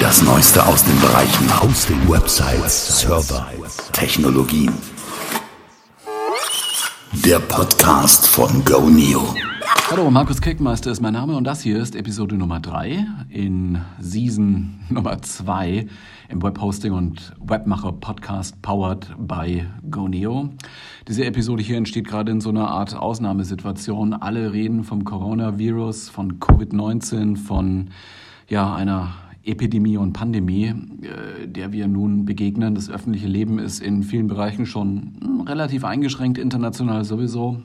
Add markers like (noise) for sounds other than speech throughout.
Das Neueste aus den Bereichen Hosting, Websites, Server, Technologien. Der Podcast von GoNeo. Hallo, Markus Kickmeister ist mein Name und das hier ist Episode Nummer 3 in Season (laughs) Nummer 2 im Webhosting und Webmacher Podcast powered by GoNeo. Diese Episode hier entsteht gerade in so einer Art Ausnahmesituation. Alle reden vom Coronavirus, von Covid-19, von ja, einer Epidemie und Pandemie, äh, der wir nun begegnen. Das öffentliche Leben ist in vielen Bereichen schon hm, relativ eingeschränkt, international sowieso.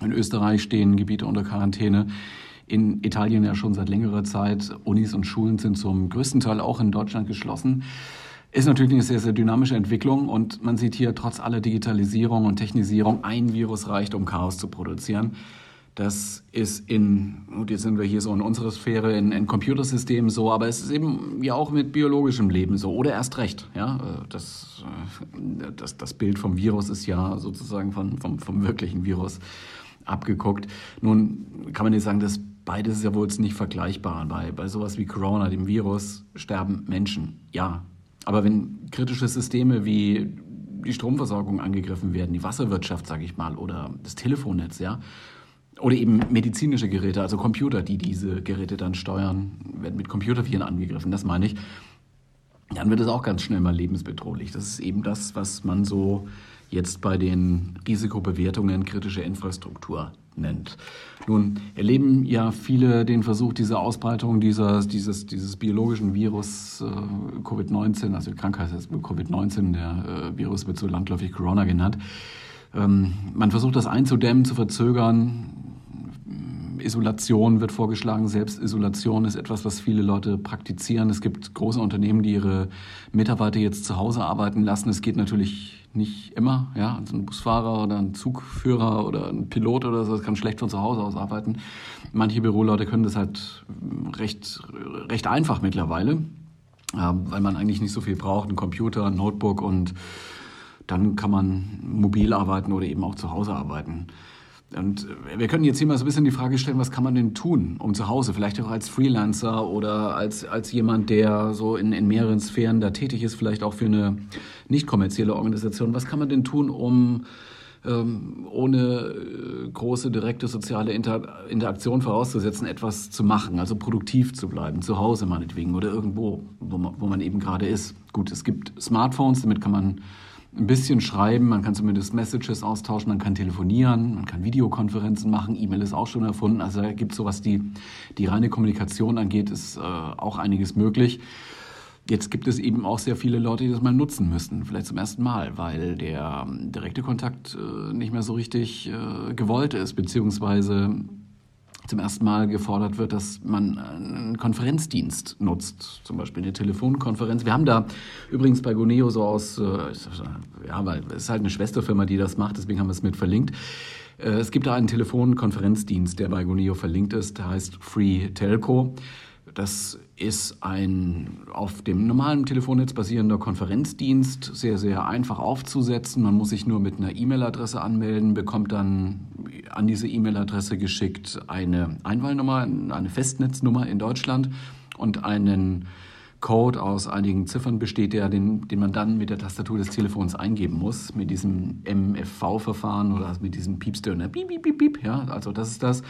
In Österreich stehen Gebiete unter Quarantäne. In Italien ja schon seit längerer Zeit. Unis und Schulen sind zum größten Teil auch in Deutschland geschlossen. Ist natürlich eine sehr, sehr dynamische Entwicklung und man sieht hier trotz aller Digitalisierung und Technisierung, ein Virus reicht, um Chaos zu produzieren. Das ist in, gut, jetzt sind wir hier so in unserer Sphäre, in, in Computersystemen so, aber es ist eben ja auch mit biologischem Leben so, oder erst recht. Ja? Das, das, das Bild vom Virus ist ja sozusagen von, vom, vom wirklichen Virus abgeguckt. Nun kann man nicht sagen, dass beides ist ja wohl nicht vergleichbar. Bei, bei sowas wie Corona, dem Virus, sterben Menschen. Ja. Aber wenn kritische Systeme wie die Stromversorgung angegriffen werden, die Wasserwirtschaft, sage ich mal, oder das Telefonnetz, ja, oder eben medizinische Geräte, also Computer, die diese Geräte dann steuern, werden mit Computerviren angegriffen, das meine ich. Dann wird es auch ganz schnell mal lebensbedrohlich. Das ist eben das, was man so jetzt bei den Risikobewertungen kritische Infrastruktur nennt. Nun erleben ja viele den Versuch dieser Ausbreitung dieses, dieses, dieses biologischen Virus äh, Covid-19, also die Krankheit heißt Covid-19, der äh, Virus wird so landläufig Corona genannt. Ähm, man versucht das einzudämmen, zu verzögern, Isolation wird vorgeschlagen. Selbstisolation ist etwas, was viele Leute praktizieren. Es gibt große Unternehmen, die ihre Mitarbeiter jetzt zu Hause arbeiten lassen. Es geht natürlich nicht immer. Ja, also ein Busfahrer oder ein Zugführer oder ein Pilot oder so, das kann schlecht von zu Hause aus arbeiten. Manche Büroleute können das halt recht, recht einfach mittlerweile, weil man eigentlich nicht so viel braucht. Ein Computer, ein Notebook und dann kann man mobil arbeiten oder eben auch zu Hause arbeiten. Und wir können jetzt hier mal so ein bisschen die Frage stellen, was kann man denn tun, um zu Hause, vielleicht auch als Freelancer oder als, als jemand, der so in, in mehreren Sphären da tätig ist, vielleicht auch für eine nicht kommerzielle Organisation, was kann man denn tun, um ähm, ohne äh, große direkte soziale Inter Interaktion vorauszusetzen, etwas zu machen, also produktiv zu bleiben, zu Hause meinetwegen oder irgendwo, wo man, wo man eben gerade ist. Gut, es gibt Smartphones, damit kann man ein bisschen schreiben, man kann zumindest Messages austauschen, man kann telefonieren, man kann Videokonferenzen machen, E-Mail ist auch schon erfunden. Also da gibt es so, was die, die reine Kommunikation angeht, ist äh, auch einiges möglich. Jetzt gibt es eben auch sehr viele Leute, die das mal nutzen müssen, vielleicht zum ersten Mal, weil der ähm, direkte Kontakt äh, nicht mehr so richtig äh, gewollt ist, beziehungsweise zum ersten Mal gefordert wird, dass man einen Konferenzdienst nutzt, zum Beispiel eine Telefonkonferenz. Wir haben da übrigens bei Goneo so aus, äh, ja, weil es ist halt eine Schwesterfirma, die das macht, deswegen haben wir es mit verlinkt. Äh, es gibt da einen Telefonkonferenzdienst, der bei Goneo verlinkt ist, der heißt Free Telco. Das ist ein auf dem normalen Telefonnetz basierender Konferenzdienst, sehr, sehr einfach aufzusetzen. Man muss sich nur mit einer E-Mail-Adresse anmelden, bekommt dann an diese E-Mail-Adresse geschickt eine Einwahlnummer, eine Festnetznummer in Deutschland und einen Code aus einigen Ziffern besteht, der, den, den man dann mit der Tastatur des Telefons eingeben muss, mit diesem MFV-Verfahren oder mit diesem Piepstöner. Piep, piep, piep, piep. Ja, also das ist das.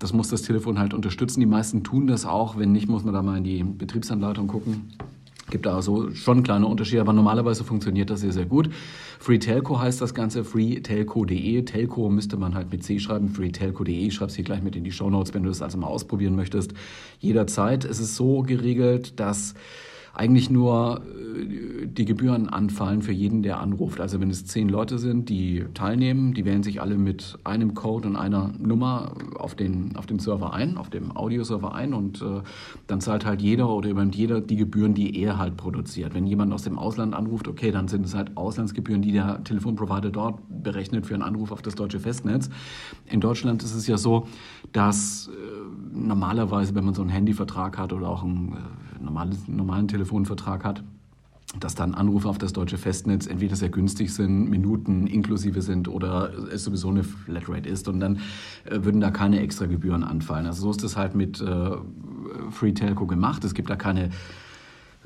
Das muss das Telefon halt unterstützen. Die meisten tun das auch. Wenn nicht, muss man da mal in die Betriebsanleitung gucken gibt da also schon kleine Unterschiede, aber normalerweise funktioniert das sehr, sehr gut. Free Telco heißt das Ganze, freetelco.de. Telco müsste man halt mit C schreiben, freetelco.de. Ich schreibe es hier gleich mit in die Show Notes, wenn du das also mal ausprobieren möchtest. Jederzeit. Es ist so geregelt, dass eigentlich nur äh, die Gebühren anfallen für jeden, der anruft. Also wenn es zehn Leute sind, die teilnehmen, die wählen sich alle mit einem Code und einer Nummer auf den, auf den Server ein, auf dem Audioserver ein und äh, dann zahlt halt jeder oder übernimmt jeder die Gebühren, die er halt produziert. Wenn jemand aus dem Ausland anruft, okay, dann sind es halt Auslandsgebühren, die der Telefonprovider dort berechnet für einen Anruf auf das deutsche Festnetz. In Deutschland ist es ja so, dass äh, normalerweise, wenn man so einen Handyvertrag hat oder auch einen äh, normales, normalen Telefonvertrag hat, dass dann Anrufe auf das deutsche Festnetz entweder sehr günstig sind, Minuten inklusive sind oder es sowieso eine Flatrate ist und dann äh, würden da keine extra Gebühren anfallen. Also so ist es halt mit äh, Free Telco gemacht. Es gibt da keine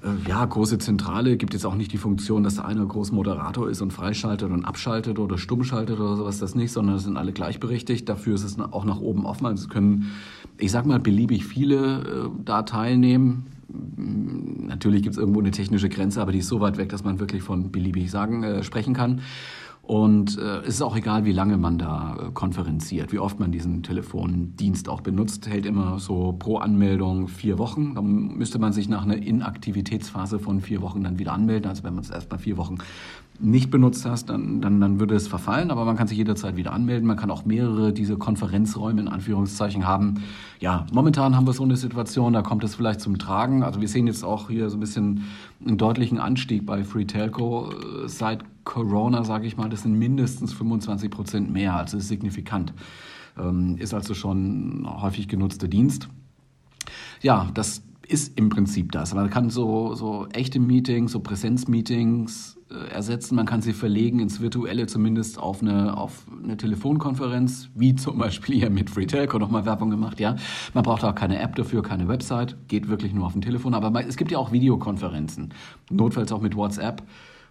Äh, ja, große Zentrale gibt jetzt auch nicht die Funktion, dass der eine groß Moderator ist und freischaltet und abschaltet oder stumm schaltet oder sowas, das nicht, sondern es sind alle gleichberechtigt. Dafür ist es auch nach oben offen. Also es können, ich sag mal, beliebig viele äh, da teilnehmen. Natürlich gibt es irgendwo eine technische Grenze, aber die ist so weit weg, dass man wirklich von beliebig sagen äh, sprechen kann. Und äh, es ist auch egal, wie lange man da äh, konferenziert, wie oft man diesen Telefondienst auch benutzt, hält immer so pro Anmeldung vier Wochen. Dann müsste man sich nach einer Inaktivitätsphase von vier Wochen dann wieder anmelden. Also wenn man es erst mal vier Wochen nicht benutzt hast, dann, dann, dann würde es verfallen, aber man kann sich jederzeit wieder anmelden. Man kann auch mehrere diese Konferenzräume in Anführungszeichen haben. Ja, momentan haben wir so eine Situation, da kommt es vielleicht zum Tragen. Also wir sehen jetzt auch hier so ein bisschen einen deutlichen Anstieg bei Free Telco seit Corona, sage ich mal. Das sind mindestens 25 Prozent mehr, also ist signifikant. Ähm, ist also schon häufig genutzter Dienst. Ja, das ist im Prinzip das. Man kann so, so echte Meetings, so Präsenzmeetings ersetzen. Man kann sie verlegen ins Virtuelle, zumindest auf eine, auf eine Telefonkonferenz, wie zum Beispiel hier mit Free Telco nochmal Werbung gemacht. Ja, Man braucht auch keine App dafür, keine Website, geht wirklich nur auf dem Telefon. Aber es gibt ja auch Videokonferenzen, notfalls auch mit WhatsApp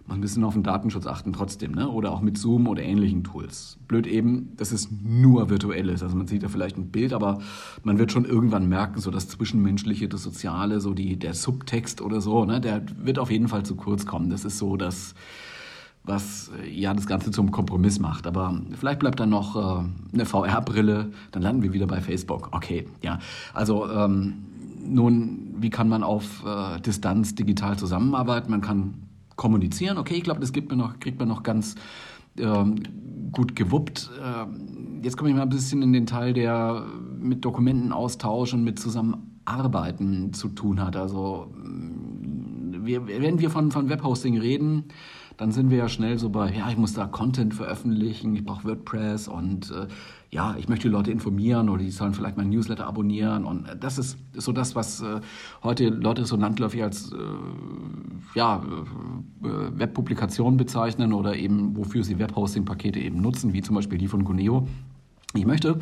ein bisschen auf den Datenschutz achten trotzdem, ne? oder auch mit Zoom oder ähnlichen Tools. Blöd eben, dass es nur virtuell ist. Also man sieht da vielleicht ein Bild, aber man wird schon irgendwann merken, so das Zwischenmenschliche, das Soziale, so die, der Subtext oder so, ne? der wird auf jeden Fall zu kurz kommen. Das ist so das, was ja das Ganze zum Kompromiss macht. Aber vielleicht bleibt dann noch äh, eine VR-Brille, dann landen wir wieder bei Facebook. Okay, ja. Also ähm, nun, wie kann man auf äh, Distanz digital zusammenarbeiten? Man kann kommunizieren. Okay, ich glaube, das gibt man noch, kriegt man noch ganz ähm, gut gewuppt. Ähm, jetzt komme ich mal ein bisschen in den Teil, der mit Dokumentenaustausch und mit Zusammenarbeiten zu tun hat. Also mm, wir, wenn wir von, von Webhosting reden, dann sind wir ja schnell so bei, ja, ich muss da Content veröffentlichen, ich brauche WordPress und äh, ja, ich möchte die Leute informieren oder die sollen vielleicht mein Newsletter abonnieren. Und äh, das ist so das, was äh, heute Leute so landläufig als äh, ja, äh, Webpublikation bezeichnen oder eben wofür sie Webhosting-Pakete eben nutzen, wie zum Beispiel die von Guneo. Ich möchte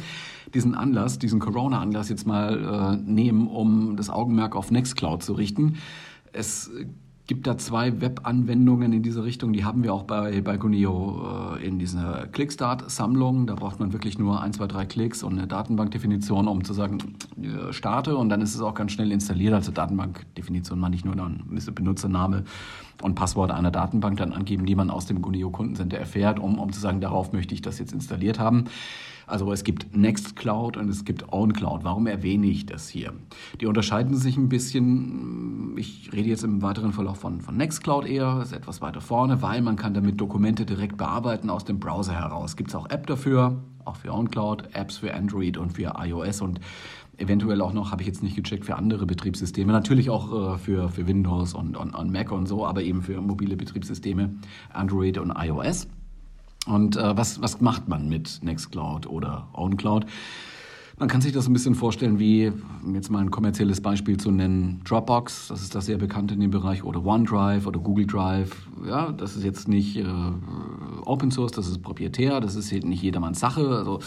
diesen Anlass, diesen Corona-Anlass jetzt mal äh, nehmen, um das Augenmerk auf Nextcloud zu richten. Es gibt da zwei Web-Anwendungen in diese Richtung. Die haben wir auch bei, bei Guneo äh, in dieser Clickstart-Sammlung. Da braucht man wirklich nur ein, zwei, drei Klicks und eine Datenbankdefinition, um zu sagen, äh, starte. Und dann ist es auch ganz schnell installiert. Also Datenbankdefinition meine ich nur, dann Benutzername und Passwort einer Datenbank dann angeben, die man aus dem Guneo Kundencenter erfährt, um, um zu sagen, darauf möchte ich das jetzt installiert haben. Also es gibt Nextcloud und es gibt OwnCloud. Warum erwähne ich das hier? Die unterscheiden sich ein bisschen. Ich rede jetzt im weiteren Verlauf von, von Nextcloud eher, ist etwas weiter vorne, weil man kann damit Dokumente direkt bearbeiten aus dem Browser heraus. Gibt es auch App dafür, auch für OwnCloud, Apps für Android und für iOS und eventuell auch noch, habe ich jetzt nicht gecheckt, für andere Betriebssysteme. Natürlich auch äh, für, für Windows und, und, und Mac und so, aber eben für mobile Betriebssysteme, Android und iOS. Und äh, was, was macht man mit Nextcloud oder OwnCloud? Man kann sich das ein bisschen vorstellen wie, jetzt mal ein kommerzielles Beispiel zu nennen, Dropbox, das ist das sehr bekannt in dem Bereich, oder OneDrive oder Google Drive. Ja, das ist jetzt nicht äh, Open Source, das ist proprietär, das ist nicht jedermanns Sache. Also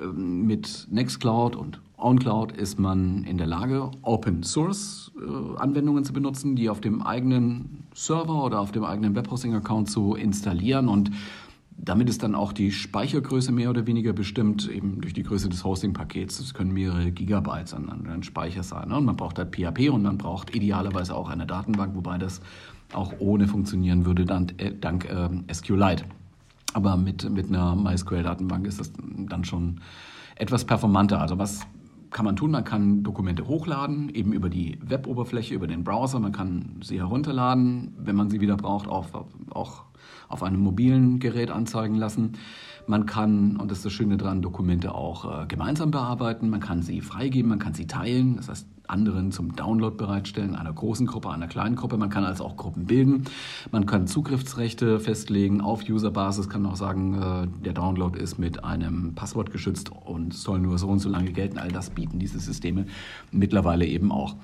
äh, mit Nextcloud und OwnCloud ist man in der Lage, Open Source äh, Anwendungen zu benutzen, die auf dem eigenen Server oder auf dem eigenen Webhosting-Account zu installieren und damit ist dann auch die Speichergröße mehr oder weniger bestimmt, eben durch die Größe des Hosting-Pakets. Das können mehrere Gigabytes an, an Speicher sein. Ne? Und man braucht halt PHP und man braucht idealerweise auch eine Datenbank, wobei das auch ohne funktionieren würde, dann, äh, dank äh, SQLite. Aber mit, mit einer MySQL-Datenbank ist das dann schon etwas performanter. Also was kann man tun? Man kann Dokumente hochladen, eben über die Web-Oberfläche, über den Browser. Man kann sie herunterladen, wenn man sie wieder braucht, auch, auch auf einem mobilen Gerät anzeigen lassen. Man kann, und das ist das Schöne daran, Dokumente auch äh, gemeinsam bearbeiten. Man kann sie freigeben, man kann sie teilen, das heißt anderen zum Download bereitstellen, einer großen Gruppe, einer kleinen Gruppe. Man kann also auch Gruppen bilden. Man kann Zugriffsrechte festlegen auf Userbasis, kann auch sagen, äh, der Download ist mit einem Passwort geschützt und soll nur so und so lange gelten. All das bieten diese Systeme mittlerweile eben auch.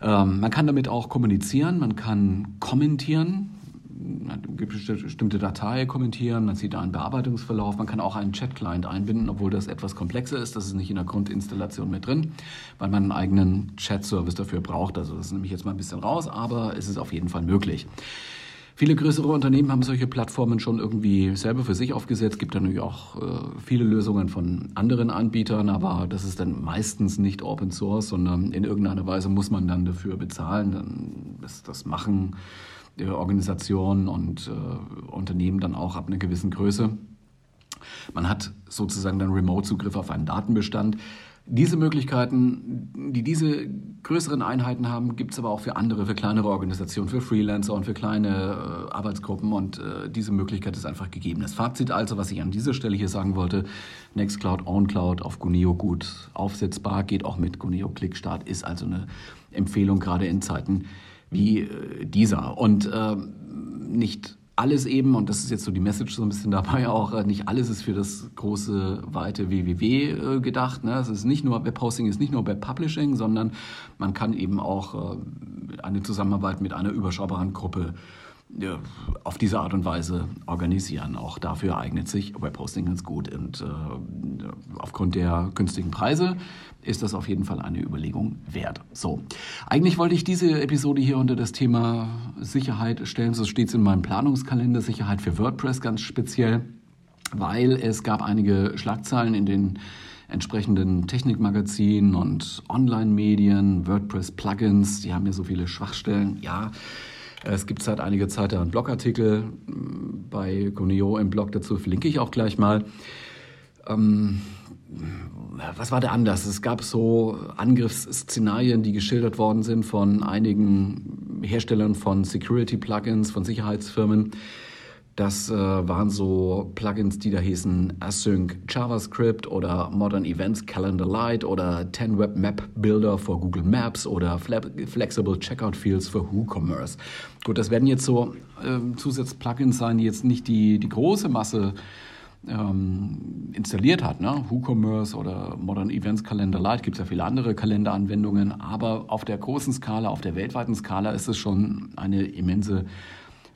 Ähm, man kann damit auch kommunizieren, man kann kommentieren bestimmte Datei kommentieren, man sieht da einen Bearbeitungsverlauf, man kann auch einen Chat-Client einbinden, obwohl das etwas komplexer ist. Das ist nicht in der Grundinstallation mit drin, weil man einen eigenen Chat-Service dafür braucht. Also das nehme ich jetzt mal ein bisschen raus, aber es ist auf jeden Fall möglich. Viele größere Unternehmen haben solche Plattformen schon irgendwie selber für sich aufgesetzt. Es gibt natürlich auch äh, viele Lösungen von anderen Anbietern, aber das ist dann meistens nicht Open Source, sondern in irgendeiner Weise muss man dann dafür bezahlen. Dann das, das machen Organisationen und äh, Unternehmen dann auch ab einer gewissen Größe. Man hat sozusagen dann Remote-Zugriff auf einen Datenbestand. Diese Möglichkeiten, die diese größeren Einheiten haben, gibt es aber auch für andere, für kleinere Organisationen, für Freelancer und für kleine äh, Arbeitsgruppen. Und äh, diese Möglichkeit ist einfach gegeben. Das Fazit also, was ich an dieser Stelle hier sagen wollte, Nextcloud, OwnCloud auf Guneo gut aufsetzbar, geht auch mit Guneo Clickstart, ist also eine Empfehlung gerade in Zeiten wie äh, dieser. Und äh, nicht alles eben, und das ist jetzt so die Message so ein bisschen (laughs) dabei auch, äh, nicht alles ist für das große, weite WWW äh, gedacht. Ne? Es ist nicht nur, Webhosting ist nicht nur Webpublishing, sondern man kann eben auch äh, eine Zusammenarbeit mit einer überschaubaren Gruppe auf diese Art und Weise organisieren. Auch dafür eignet sich Webhosting ganz gut. Und äh, aufgrund der günstigen Preise ist das auf jeden Fall eine Überlegung wert. So, eigentlich wollte ich diese Episode hier unter das Thema Sicherheit stellen. So steht es in meinem Planungskalender, Sicherheit für WordPress ganz speziell, weil es gab einige Schlagzeilen in den entsprechenden Technikmagazinen und Online-Medien, WordPress-Plugins, die haben ja so viele Schwachstellen. Ja, es gibt seit einiger Zeit einen Blogartikel bei Goneo im Blog dazu, verlinke ich auch gleich mal. Ähm, was war der Anlass? Es gab so Angriffsszenarien, die geschildert worden sind von einigen Herstellern von Security-Plugins, von Sicherheitsfirmen. Das äh, waren so Plugins, die da hießen Async JavaScript oder Modern Events Calendar Lite oder 10 Web Map Builder for Google Maps oder Flexible Checkout Fields für WooCommerce. Gut, das werden jetzt so äh, Zusatz-Plugins sein, die jetzt nicht die, die große Masse ähm, installiert hat. Ne? WooCommerce oder Modern Events Calendar Lite gibt es ja viele andere Kalenderanwendungen, aber auf der großen Skala, auf der weltweiten Skala ist es schon eine immense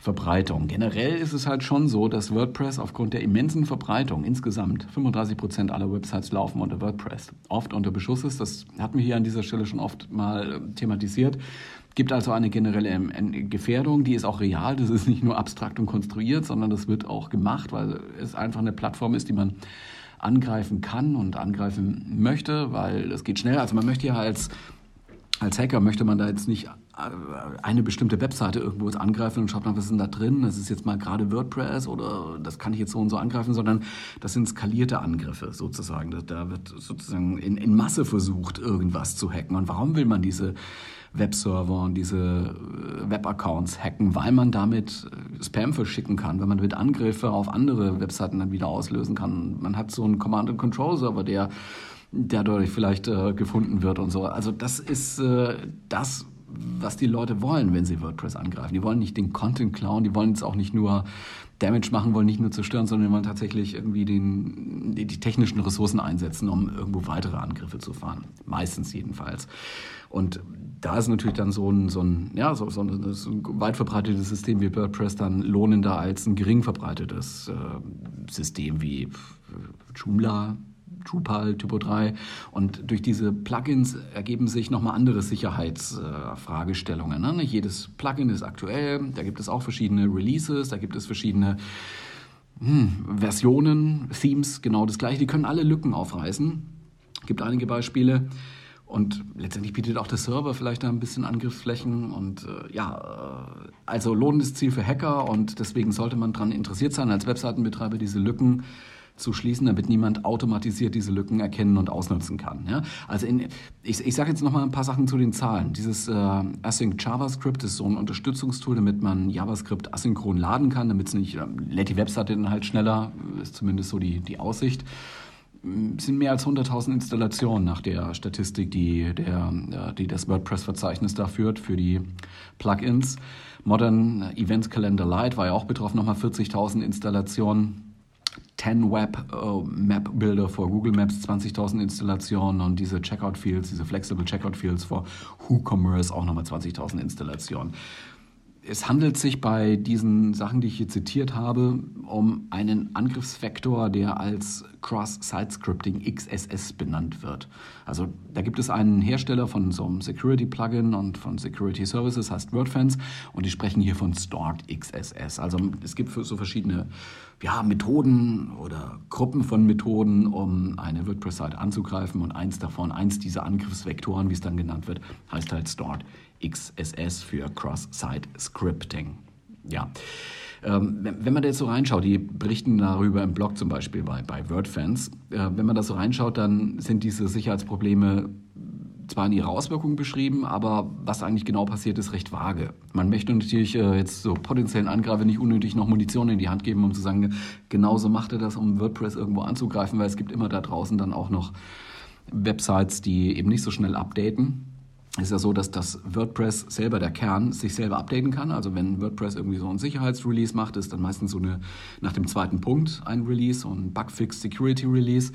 Verbreitung. Generell ist es halt schon so, dass WordPress aufgrund der immensen Verbreitung insgesamt 35 Prozent aller Websites laufen unter WordPress. Oft unter Beschuss ist, das hatten wir hier an dieser Stelle schon oft mal thematisiert. Gibt also eine generelle Gefährdung, die ist auch real. Das ist nicht nur abstrakt und konstruiert, sondern das wird auch gemacht, weil es einfach eine Plattform ist, die man angreifen kann und angreifen möchte, weil es geht schnell. Also man möchte ja als als Hacker möchte man da jetzt nicht eine bestimmte Webseite irgendwo angreifen und schaut mal, was ist denn da drin? Das ist jetzt mal gerade WordPress oder das kann ich jetzt so und so angreifen, sondern das sind skalierte Angriffe sozusagen. Da wird sozusagen in, in Masse versucht, irgendwas zu hacken. Und warum will man diese Webserver und diese äh, Webaccounts hacken? Weil man damit äh, Spam verschicken kann, wenn man damit Angriffe auf andere Webseiten dann wieder auslösen kann. Man hat so einen Command-and-Control-Server, der der dadurch vielleicht äh, gefunden wird und so. Also das ist äh, das, was die Leute wollen, wenn sie WordPress angreifen. Die wollen nicht den Content klauen, die wollen jetzt auch nicht nur Damage machen, wollen nicht nur zerstören, sondern die wollen tatsächlich irgendwie den, die, die technischen Ressourcen einsetzen, um irgendwo weitere Angriffe zu fahren. Meistens jedenfalls. Und da ist natürlich dann so ein, so ein, ja, so, so ein, ein weit verbreitetes System wie WordPress dann lohnender als ein gering verbreitetes äh, System wie Joomla, Drupal, Typo 3. Und durch diese Plugins ergeben sich nochmal andere Sicherheitsfragestellungen. Äh, Nicht jedes Plugin ist aktuell, da gibt es auch verschiedene Releases, da gibt es verschiedene hm, Versionen, Themes, genau das gleiche. Die können alle Lücken aufreißen. Gibt einige Beispiele. Und letztendlich bietet auch der Server vielleicht ein bisschen Angriffsflächen. Und äh, ja, äh, also lohnendes Ziel für Hacker. Und deswegen sollte man daran interessiert sein, als Webseitenbetreiber diese Lücken zu schließen, damit niemand automatisiert diese Lücken erkennen und ausnutzen kann. Ja? Also in, ich, ich sage jetzt noch mal ein paar Sachen zu den Zahlen. Dieses äh, Async JavaScript ist so ein Unterstützungstool, damit man JavaScript asynchron laden kann, damit es nicht, äh, lädt die Webseite dann halt schneller, ist zumindest so die, die Aussicht es sind mehr als 100.000 Installationen nach der Statistik, die, der, äh, die das WordPress-Verzeichnis da führt für die Plugins. Modern Events Calendar Lite war ja auch betroffen, nochmal 40.000 Installationen. 10 Web uh, Map Builder für Google Maps, 20.000 Installationen und diese Checkout Fields, diese Flexible Checkout Fields für WooCommerce auch nochmal 20.000 Installationen. es handelt sich bei diesen Sachen, die ich hier zitiert habe, um einen Angriffsvektor, der als Cross-Site-Scripting XSS benannt wird. Also da gibt es einen Hersteller von so einem Security-Plugin und von Security Services, heißt WordFence, und die sprechen hier von Stored XSS. Also es gibt so verschiedene ja, Methoden oder Gruppen von Methoden, um eine WordPress-Seite anzugreifen und eins davon, eins dieser Angriffsvektoren, wie es dann genannt wird, heißt halt Stored XSS für Cross-Site Scripting. Ja. Ähm, wenn man da jetzt so reinschaut, die berichten darüber im Blog zum Beispiel bei, bei WordFans, äh, wenn man da so reinschaut, dann sind diese Sicherheitsprobleme zwar in ihrer Auswirkungen beschrieben, aber was eigentlich genau passiert, ist recht vage. Man möchte natürlich äh, jetzt so potenziellen Angreifer nicht unnötig noch Munition in die Hand geben, um zu sagen, genauso macht er das, um WordPress irgendwo anzugreifen, weil es gibt immer da draußen dann auch noch Websites, die eben nicht so schnell updaten ist ja so, dass das WordPress selber, der Kern, sich selber updaten kann. Also wenn WordPress irgendwie so ein Sicherheitsrelease macht, ist dann meistens so eine, nach dem zweiten Punkt ein Release, so ein Bugfix Security Release.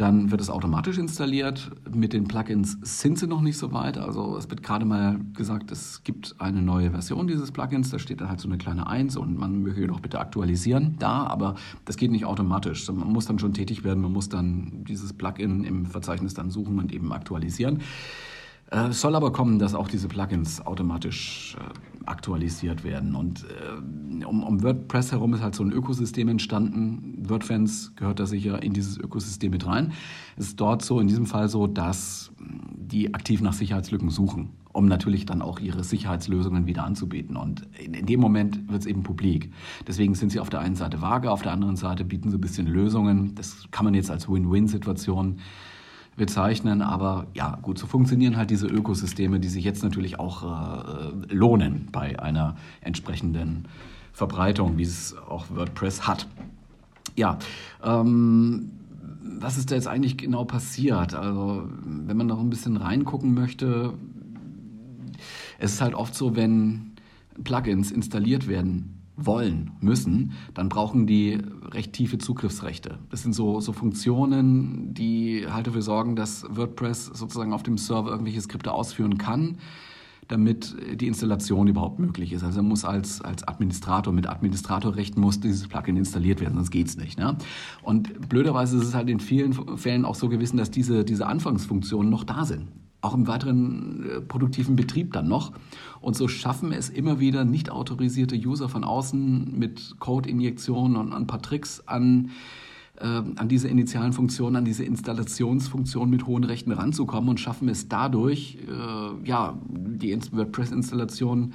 Dann wird es automatisch installiert. Mit den Plugins sind sie noch nicht so weit. Also es wird gerade mal gesagt, es gibt eine neue Version dieses Plugins. Da steht dann halt so eine kleine 1 und man möge doch bitte aktualisieren da, aber das geht nicht automatisch. Man muss dann schon tätig werden, man muss dann dieses Plugin im Verzeichnis dann suchen und eben aktualisieren. Äh, es soll aber kommen, dass auch diese Plugins automatisch äh, aktualisiert werden. Und äh, um, WordPress herum ist halt so ein Ökosystem entstanden. WordFans gehört da sicher in dieses Ökosystem mit rein. Es ist dort so, in diesem Fall so, dass die aktiv nach Sicherheitslücken suchen, um natürlich dann auch ihre Sicherheitslösungen wieder anzubieten. Und in, in dem Moment wird es eben publik. Deswegen sind sie auf der einen Seite vage, auf der anderen Seite bieten sie ein bisschen Lösungen. Das kann man jetzt als Win-Win-Situation bezeichnen. Aber ja, gut, so funktionieren halt diese Ökosysteme, die sich jetzt natürlich auch äh, lohnen bei einer entsprechenden Verbreitung, wie es auch WordPress hat. Ja, ähm, was ist da jetzt eigentlich genau passiert? Also, wenn man noch ein bisschen reingucken möchte, es ist halt oft so, wenn Plugins installiert werden wollen, müssen, dann brauchen die recht tiefe Zugriffsrechte. Das sind so, so Funktionen, die halt dafür sorgen, dass WordPress sozusagen auf dem Server irgendwelche Skripte ausführen kann, damit die Installation überhaupt möglich ist. Also muss als, als Administrator, mit Administratorrechten muss dieses Plugin installiert werden, sonst geht's nicht. Ne? Und blöderweise ist es halt in vielen Fällen auch so gewesen, dass diese, diese Anfangsfunktionen noch da sind auch im weiteren äh, produktiven Betrieb dann noch. Und so schaffen es immer wieder nicht autorisierte User von außen mit Code-Injektionen und ein paar Tricks an, äh, an diese initialen Funktionen, an diese Installationsfunktion mit hohen Rechten ranzukommen und schaffen es dadurch, äh, ja, die WordPress-Installation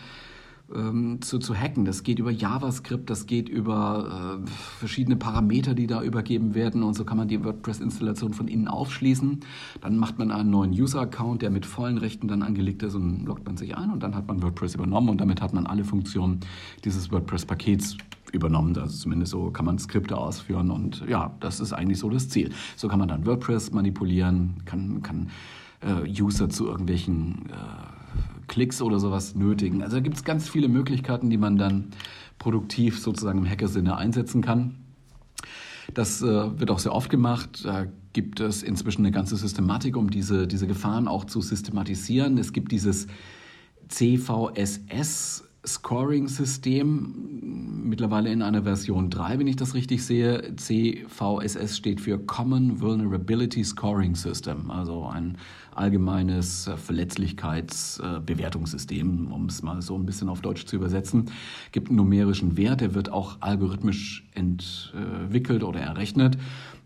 ähm, zu, zu hacken. Das geht über JavaScript, das geht über äh, verschiedene Parameter, die da übergeben werden und so kann man die WordPress-Installation von innen aufschließen. Dann macht man einen neuen User-Account, der mit vollen Rechten dann angelegt ist und loggt man sich ein und dann hat man WordPress übernommen und damit hat man alle Funktionen dieses WordPress-Pakets übernommen. Also zumindest so kann man Skripte ausführen und ja, das ist eigentlich so das Ziel. So kann man dann WordPress manipulieren, kann, kann äh, User zu irgendwelchen äh, Klicks oder sowas nötigen. Also da gibt es ganz viele Möglichkeiten, die man dann produktiv sozusagen im Hackersinne einsetzen kann. Das äh, wird auch sehr oft gemacht. Da gibt es inzwischen eine ganze Systematik, um diese, diese Gefahren auch zu systematisieren. Es gibt dieses CVSS, Scoring-System, mittlerweile in einer Version 3, wenn ich das richtig sehe. CVSS steht für Common Vulnerability Scoring System, also ein allgemeines Verletzlichkeitsbewertungssystem, um es mal so ein bisschen auf Deutsch zu übersetzen. Gibt einen numerischen Wert, der wird auch algorithmisch entwickelt oder errechnet.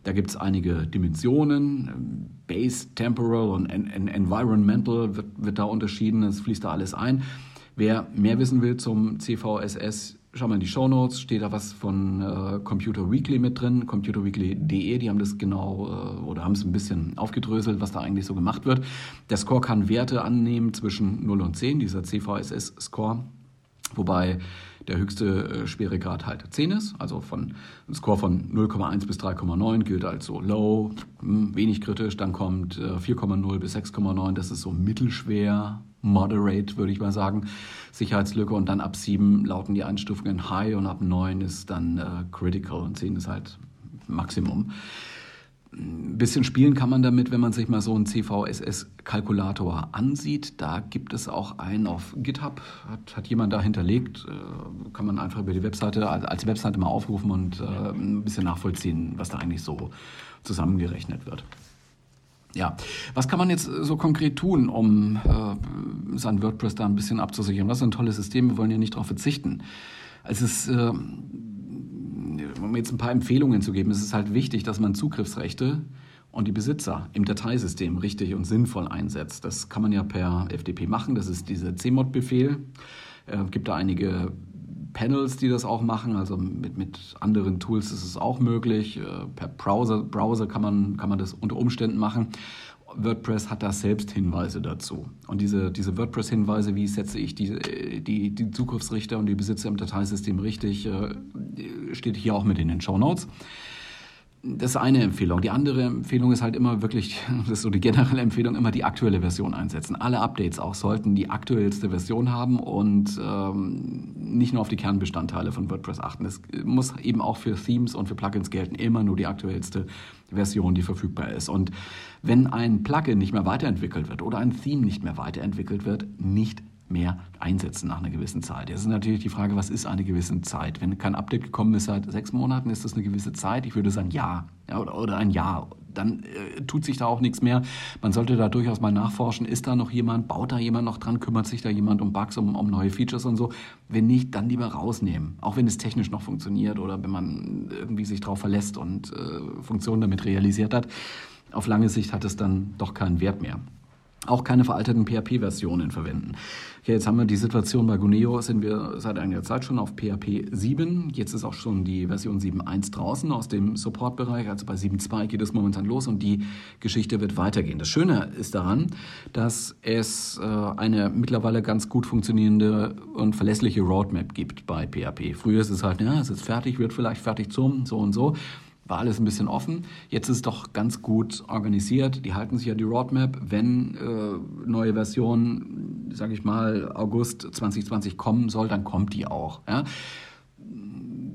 Da gibt es einige Dimensionen, Base, Temporal und Environmental wird, wird da unterschieden, es fließt da alles ein. Wer mehr wissen will zum CVSS, schau mal in die Show Notes, steht da was von äh, Computer Weekly mit drin, computerweekly.de, die haben das genau äh, oder haben es ein bisschen aufgedröselt, was da eigentlich so gemacht wird. Der Score kann Werte annehmen zwischen 0 und 10, dieser CVSS-Score, wobei der höchste äh, Schweregrad halt 10 ist, also von ein Score von 0,1 bis 3,9 gilt als so low, hm, wenig kritisch, dann kommt äh, 4,0 bis 6,9, das ist so mittelschwer, moderate, würde ich mal sagen, Sicherheitslücke. Und dann ab 7 lauten die Einstufungen High und ab 9 ist dann äh, Critical und 10 ist halt Maximum. Ein bisschen spielen kann man damit, wenn man sich mal so einen CVSS-Kalkulator ansieht. Da gibt es auch einen auf GitHub, hat, hat jemand da hinterlegt. Äh, kann man einfach über die Webseite, als Webseite mal aufrufen und äh, ein bisschen nachvollziehen, was da eigentlich so zusammengerechnet wird. Ja, was kann man jetzt so konkret tun, um äh, sein WordPress da ein bisschen abzusichern? Was ist ein tolles System, wir wollen ja nicht darauf verzichten. Es ist, äh, um jetzt ein paar Empfehlungen zu geben, es ist halt wichtig, dass man Zugriffsrechte und die Besitzer im Dateisystem richtig und sinnvoll einsetzt. Das kann man ja per FTP machen, das ist dieser CMOD-Befehl. Äh, gibt da einige Panels, die das auch machen, also mit, mit anderen Tools ist es auch möglich. Äh, per Browser, Browser kann, man, kann man das unter Umständen machen. WordPress hat da selbst Hinweise dazu. Und diese, diese WordPress-Hinweise, wie setze ich die, die, die Zugriffsrichter und die Besitzer im Dateisystem richtig, äh, steht hier auch mit in den Show Notes. Das ist eine Empfehlung. Die andere Empfehlung ist halt immer wirklich, (laughs) das ist so die generelle Empfehlung, immer die aktuelle Version einsetzen. Alle Updates auch sollten die aktuellste Version haben und ähm, nicht nur auf die Kernbestandteile von WordPress achten. Es muss eben auch für Themes und für Plugins gelten, immer nur die aktuellste Version, die verfügbar ist. Und wenn ein Plugin nicht mehr weiterentwickelt wird oder ein Theme nicht mehr weiterentwickelt wird, nicht mehr einsetzen nach einer gewissen Zeit. Jetzt ist natürlich die Frage, was ist eine gewisse Zeit? Wenn kein Update gekommen ist seit sechs Monaten, ist das eine gewisse Zeit? Ich würde sagen, ja, ja oder, oder ein Jahr. Dann äh, tut sich da auch nichts mehr. Man sollte da durchaus mal nachforschen, ist da noch jemand, baut da jemand noch dran, kümmert sich da jemand um Bugs, um, um neue Features und so. Wenn nicht, dann lieber rausnehmen. Auch wenn es technisch noch funktioniert oder wenn man irgendwie sich darauf verlässt und äh, Funktionen damit realisiert hat. Auf lange Sicht hat es dann doch keinen Wert mehr auch keine veralteten PHP-Versionen verwenden. Ja, jetzt haben wir die Situation bei Guneo, sind wir seit einiger Zeit schon auf PHP 7. Jetzt ist auch schon die Version 7.1 draußen aus dem Support-Bereich. Also bei 7.2 geht es momentan los und die Geschichte wird weitergehen. Das Schöne ist daran, dass es äh, eine mittlerweile ganz gut funktionierende und verlässliche Roadmap gibt bei PHP. Früher ist es halt, ja, es ist fertig, wird vielleicht fertig zum, so und so war alles ein bisschen offen. Jetzt ist es doch ganz gut organisiert. Die halten sich ja die Roadmap. Wenn äh, neue Version, sage ich mal, August 2020 kommen soll, dann kommt die auch. Ja?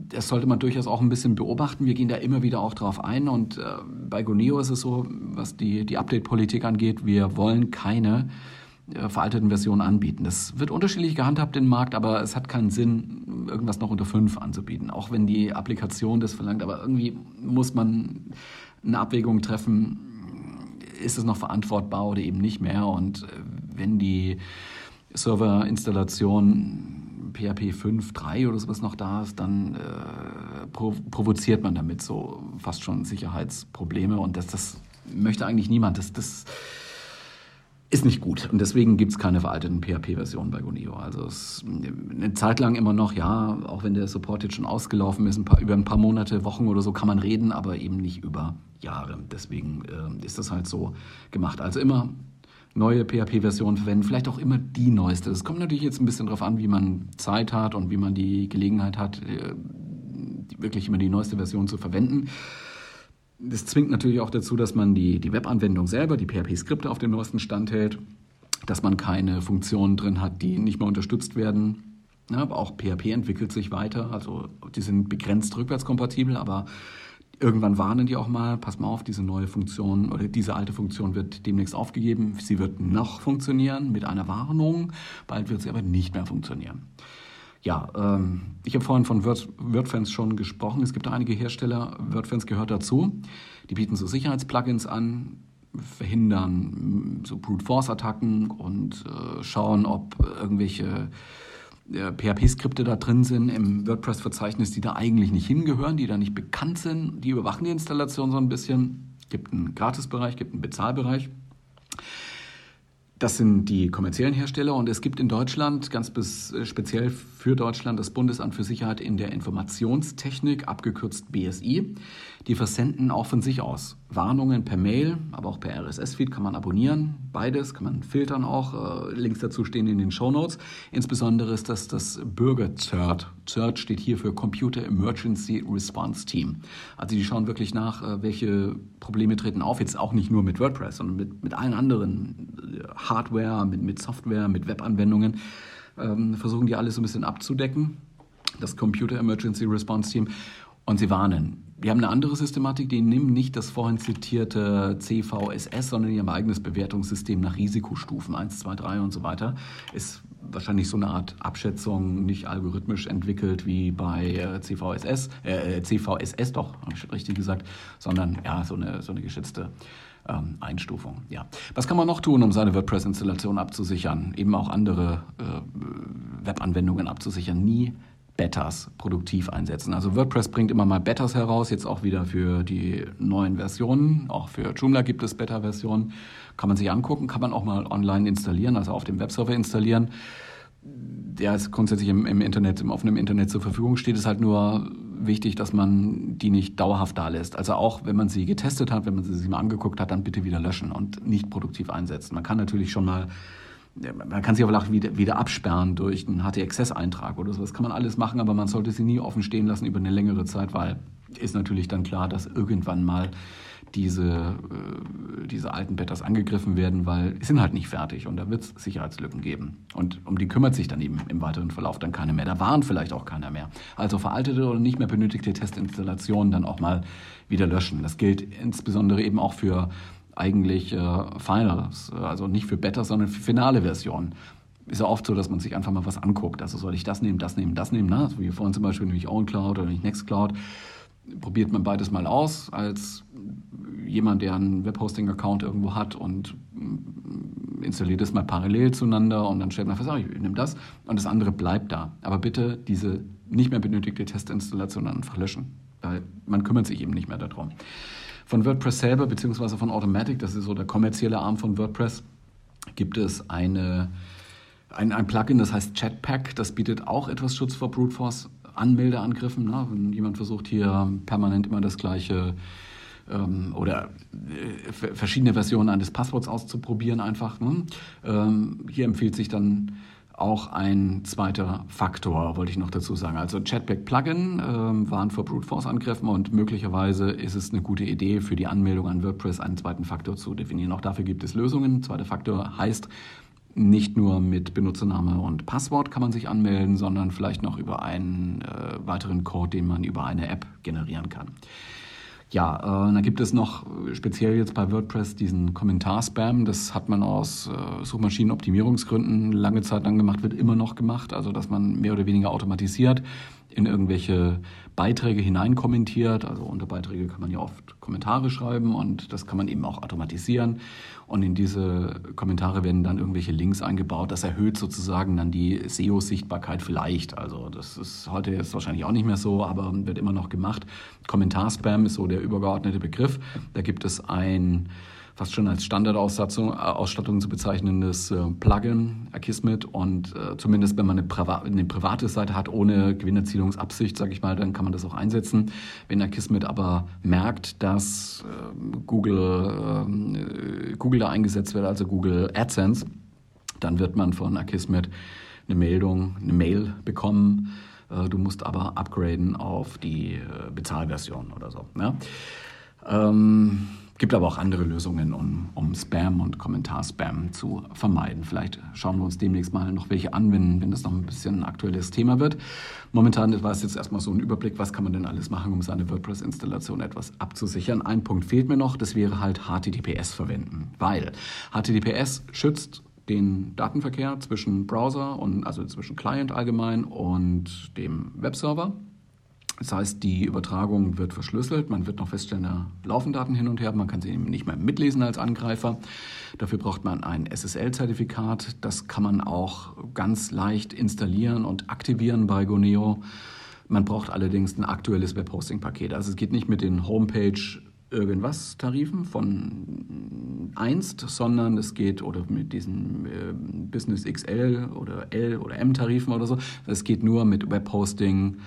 Das sollte man durchaus auch ein bisschen beobachten. Wir gehen da immer wieder auch drauf ein. Und äh, bei Goneo ist es so, was die, die Update-Politik angeht, wir wollen keine äh, veralteten Versionen anbieten. Das wird unterschiedlich gehandhabt im Markt, aber es hat keinen Sinn, irgendwas noch unter 5 anzubieten, auch wenn die Applikation das verlangt. Aber irgendwie muss man eine Abwägung treffen, ist es noch verantwortbar oder eben nicht mehr. Und äh, wenn die Serverinstallation PHP 5.3 oder sowas noch da ist, dann äh, provoziert man damit so fast schon Sicherheitsprobleme. Und das, das möchte eigentlich niemand. Das, das ist nicht gut. Und deswegen gibt es keine veralteten PHP-Versionen bei Guneo. Also es, eine Zeit lang immer noch, ja, auch wenn der Support jetzt schon ausgelaufen ist, ein paar, über ein paar Monate, Wochen oder so kann man reden, aber eben nicht über Jahre. Deswegen äh, ist das halt so gemacht. Also immer neue PHP-Versionen verwenden, vielleicht auch immer die neueste. Es kommt natürlich jetzt ein bisschen darauf an, wie man Zeit hat und wie man die Gelegenheit hat, äh, wirklich immer die neueste Version zu verwenden. Das zwingt natürlich auch dazu, dass man die, die Webanwendung selber, die PHP-Skripte auf dem neuesten Stand hält, dass man keine Funktionen drin hat, die nicht mehr unterstützt werden. Ja, aber auch PHP entwickelt sich weiter, also die sind begrenzt rückwärtskompatibel, aber irgendwann warnen die auch mal, pass mal auf, diese neue Funktion oder diese alte Funktion wird demnächst aufgegeben. Sie wird noch funktionieren mit einer Warnung, bald wird sie aber nicht mehr funktionieren. Ja, ähm, ich habe vorhin von Word, WordFans schon gesprochen. Es gibt einige Hersteller, WordFans gehört dazu. Die bieten so Sicherheitsplugins an, verhindern so Brute Force Attacken und äh, schauen, ob irgendwelche äh, PHP-Skripte da drin sind im WordPress-Verzeichnis, die da eigentlich nicht hingehören, die da nicht bekannt sind. Die überwachen die Installation so ein bisschen. Gibt einen Gratisbereich, gibt einen Bezahlbereich. Das sind die kommerziellen Hersteller und es gibt in Deutschland, ganz bis, äh, speziell für Deutschland, das Bundesamt für Sicherheit in der Informationstechnik, abgekürzt BSI. Die versenden auch von sich aus Warnungen per Mail, aber auch per RSS-Feed kann man abonnieren. Beides kann man filtern auch. Äh, Links dazu stehen in den Show Notes. Insbesondere ist das das Bürger-CERT. CERT steht hier für Computer Emergency Response Team. Also die schauen wirklich nach, äh, welche Probleme treten auf. Jetzt auch nicht nur mit WordPress, sondern mit, mit allen anderen äh, Hardware, mit, mit Software, mit Webanwendungen. Ähm, versuchen die alles so ein bisschen abzudecken. Das Computer Emergency Response Team Und sie warnen. Wir haben eine andere Systematik, die nehmen nicht das vorhin zitierte CVSS, sondern die ein eigenes Bewertungssystem nach Risikostufen 1, 2, 3 und so weiter. Ist wahrscheinlich so eine Art Abschätzung nicht algorithmisch entwickelt wie bei äh, CVSS, äh, CVSS doch, habe ich richtig gesagt, sondern ja, so eine, so eine geschätzte ähm, Einstufung. Ja. Was kann man noch tun, um seine WordPress-Installation abzusichern? Eben auch andere äh, Webanwendungen abzusichern. Nie Betas produktiv einsetzen. Also WordPress bringt immer mal Betas heraus, jetzt auch wieder für die neuen Versionen. Auch für Joomla gibt es Beta-Versionen. Kann man sich angucken, kann man auch mal online installieren, also auf dem Webserver installieren. Der ist grundsätzlich im, im Internet, im offenen Internet zur Verfügung steht, ist halt nur wichtig, dass man die nicht dauerhaft da lässt. Also auch wenn man sie getestet hat, wenn man sie sich mal angeguckt hat, dann bitte wieder löschen und nicht produktiv einsetzen. Man kann natürlich schon mal man kann sie aber auch wieder, wieder absperren durch einen HT-Access-Eintrag oder so. Das kann man alles machen, aber man sollte sie nie offen stehen lassen über eine längere Zeit, weil ist natürlich dann klar, dass irgendwann mal diese, äh, diese alten Betas angegriffen werden, weil sie sind halt nicht fertig und da wird es Sicherheitslücken geben. Und um die kümmert sich dann eben im weiteren Verlauf dann keiner mehr. Da waren vielleicht auch keiner mehr. Also veraltete oder nicht mehr benötigte Testinstallationen dann auch mal wieder löschen. Das gilt insbesondere eben auch für eigentlich äh, Finals, also nicht für Beta, sondern für finale Versionen. Ist ja oft so, dass man sich einfach mal was anguckt. Also soll ich das nehmen, das nehmen, das nehmen. Ne? Also wie vorhin zum Beispiel nämlich OwnCloud oder nicht Nextcloud. Probiert man beides mal aus als jemand, der einen Webhosting-Account irgendwo hat und mm, installiert es mal parallel zueinander und dann stellt man fest, ich nehme das und das andere bleibt da. Aber bitte diese nicht mehr benötigte Testinstallation einfach löschen, weil man kümmert sich eben nicht mehr darum. Von WordPress selber, beziehungsweise von Automatic, das ist so der kommerzielle Arm von WordPress, gibt es eine, ein, ein Plugin, das heißt Chatpack. Das bietet auch etwas Schutz vor Brute Force Anmeldeangriffen. Ne? Wenn jemand versucht, hier permanent immer das gleiche ähm, oder äh, verschiedene Versionen eines Passworts auszuprobieren, einfach. Ne? Ähm, hier empfiehlt sich dann auch ein zweiter Faktor, wollte ich noch dazu sagen. Also Chatback Plugin ähm, waren vor Brute Force Angriffen und möglicherweise ist es eine gute Idee für die Anmeldung an WordPress einen zweiten Faktor zu definieren. Auch dafür gibt es Lösungen. Zweiter Faktor heißt, nicht nur mit Benutzername und Passwort kann man sich anmelden, sondern vielleicht noch über einen äh, weiteren Code, den man über eine App generieren kann. Ja, äh, da gibt es noch speziell jetzt bei WordPress diesen Kommentarspam. Das hat man aus äh, Suchmaschinenoptimierungsgründen lange Zeit lang gemacht, wird immer noch gemacht. Also, dass man mehr oder weniger automatisiert in irgendwelche Beiträge hineinkommentiert. Also unter Beiträge kann man ja oft Kommentare schreiben und das kann man eben auch automatisieren. Und in diese Kommentare werden dann irgendwelche Links eingebaut. Das erhöht sozusagen dann die SEO-Sichtbarkeit vielleicht. Also das ist heute jetzt wahrscheinlich auch nicht mehr so, aber wird immer noch gemacht. Kommentarspam ist so der übergeordnete Begriff. Da gibt es ein fast schon als Standardausstattung äh, zu bezeichnendes äh, Plugin, Akismet. Und äh, zumindest wenn man eine, Priva eine private Seite hat, ohne Gewinnerzielungsabsicht, sage ich mal, dann kann man das auch einsetzen. Wenn Akismet aber merkt, dass äh, Google, äh, Google da eingesetzt wird, also Google AdSense, dann wird man von Akismet eine Meldung, eine Mail bekommen. Äh, du musst aber upgraden auf die Bezahlversion oder so. Ja? Ähm, Gibt aber auch andere Lösungen, um, um Spam und Kommentarspam zu vermeiden. Vielleicht schauen wir uns demnächst mal noch welche an, wenn, wenn das noch ein bisschen ein aktuelles Thema wird. Momentan war es jetzt erstmal so ein Überblick, was kann man denn alles machen, um seine WordPress-Installation etwas abzusichern. Ein Punkt fehlt mir noch, das wäre halt HTTPS verwenden, weil HTTPS schützt den Datenverkehr zwischen Browser und also zwischen Client allgemein und dem Webserver. Das heißt, die Übertragung wird verschlüsselt. Man wird noch feststellen, da laufen Daten hin und her. Man kann sie nicht mehr mitlesen als Angreifer. Dafür braucht man ein SSL-Zertifikat. Das kann man auch ganz leicht installieren und aktivieren bei Goneo. Man braucht allerdings ein aktuelles Webhosting-Paket. Also es geht nicht mit den Homepage irgendwas Tarifen von einst, sondern es geht oder mit diesen äh, Business XL oder L oder M Tarifen oder so. Es geht nur mit Webhosting ähm,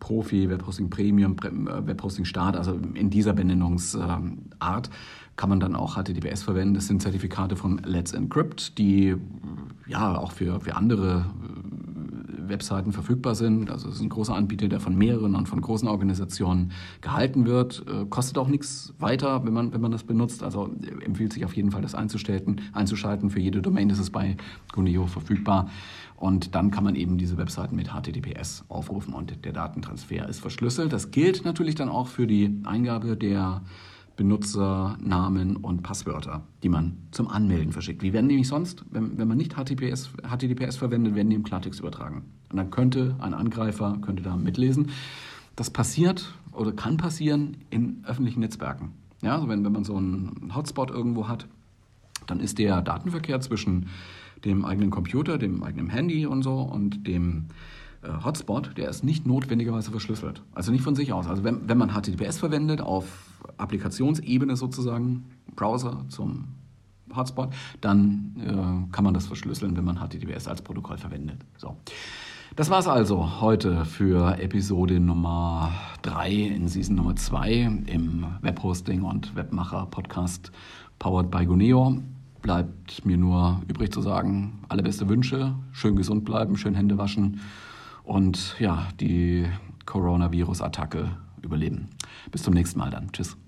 Profi, Webhosting Premium, äh, Webhosting Start, also in dieser Benennungsart kann man dann auch HTTPS verwenden. Das sind Zertifikate von Let's Encrypt, die ja auch für, für andere Webseiten verfügbar sind. Also es ist ein großer Anbieter, der von mehreren und von großen Organisationen gehalten wird. Äh, kostet auch nichts weiter, wenn man, wenn man das benutzt. Also äh, empfiehlt sich auf jeden Fall, das einzuschalten. einzuschalten. Für jede Domain ist es bei Guneo verfügbar. Und dann kann man eben diese Webseiten mit HTTPS aufrufen und der Datentransfer ist verschlüsselt. Das gilt natürlich dann auch für die Eingabe der Benutzernamen und Passwörter, die man zum Anmelden verschickt. Wie werden nämlich sonst, wenn, wenn man nicht HTTPS, HTTPS verwendet, werden die im Klartext übertragen. Und dann könnte ein Angreifer könnte da mitlesen. Das passiert oder kann passieren in öffentlichen Netzwerken. Ja, also wenn, wenn man so einen Hotspot irgendwo hat, dann ist der Datenverkehr zwischen dem eigenen Computer, dem eigenen Handy und so und dem äh, Hotspot, der ist nicht notwendigerweise verschlüsselt. Also nicht von sich aus. Also wenn, wenn man HTTPS verwendet, auf Applikationsebene sozusagen, Browser zum Hotspot, dann äh, kann man das verschlüsseln, wenn man HTTPS als Protokoll verwendet. So. Das war's also heute für Episode Nummer 3 in Season Nummer 2 im Webhosting und Webmacher Podcast powered by Guneo. Bleibt mir nur übrig zu sagen, alle beste Wünsche, schön gesund bleiben, schön Hände waschen und ja, die Coronavirus-Attacke überleben. Bis zum nächsten Mal dann. Tschüss.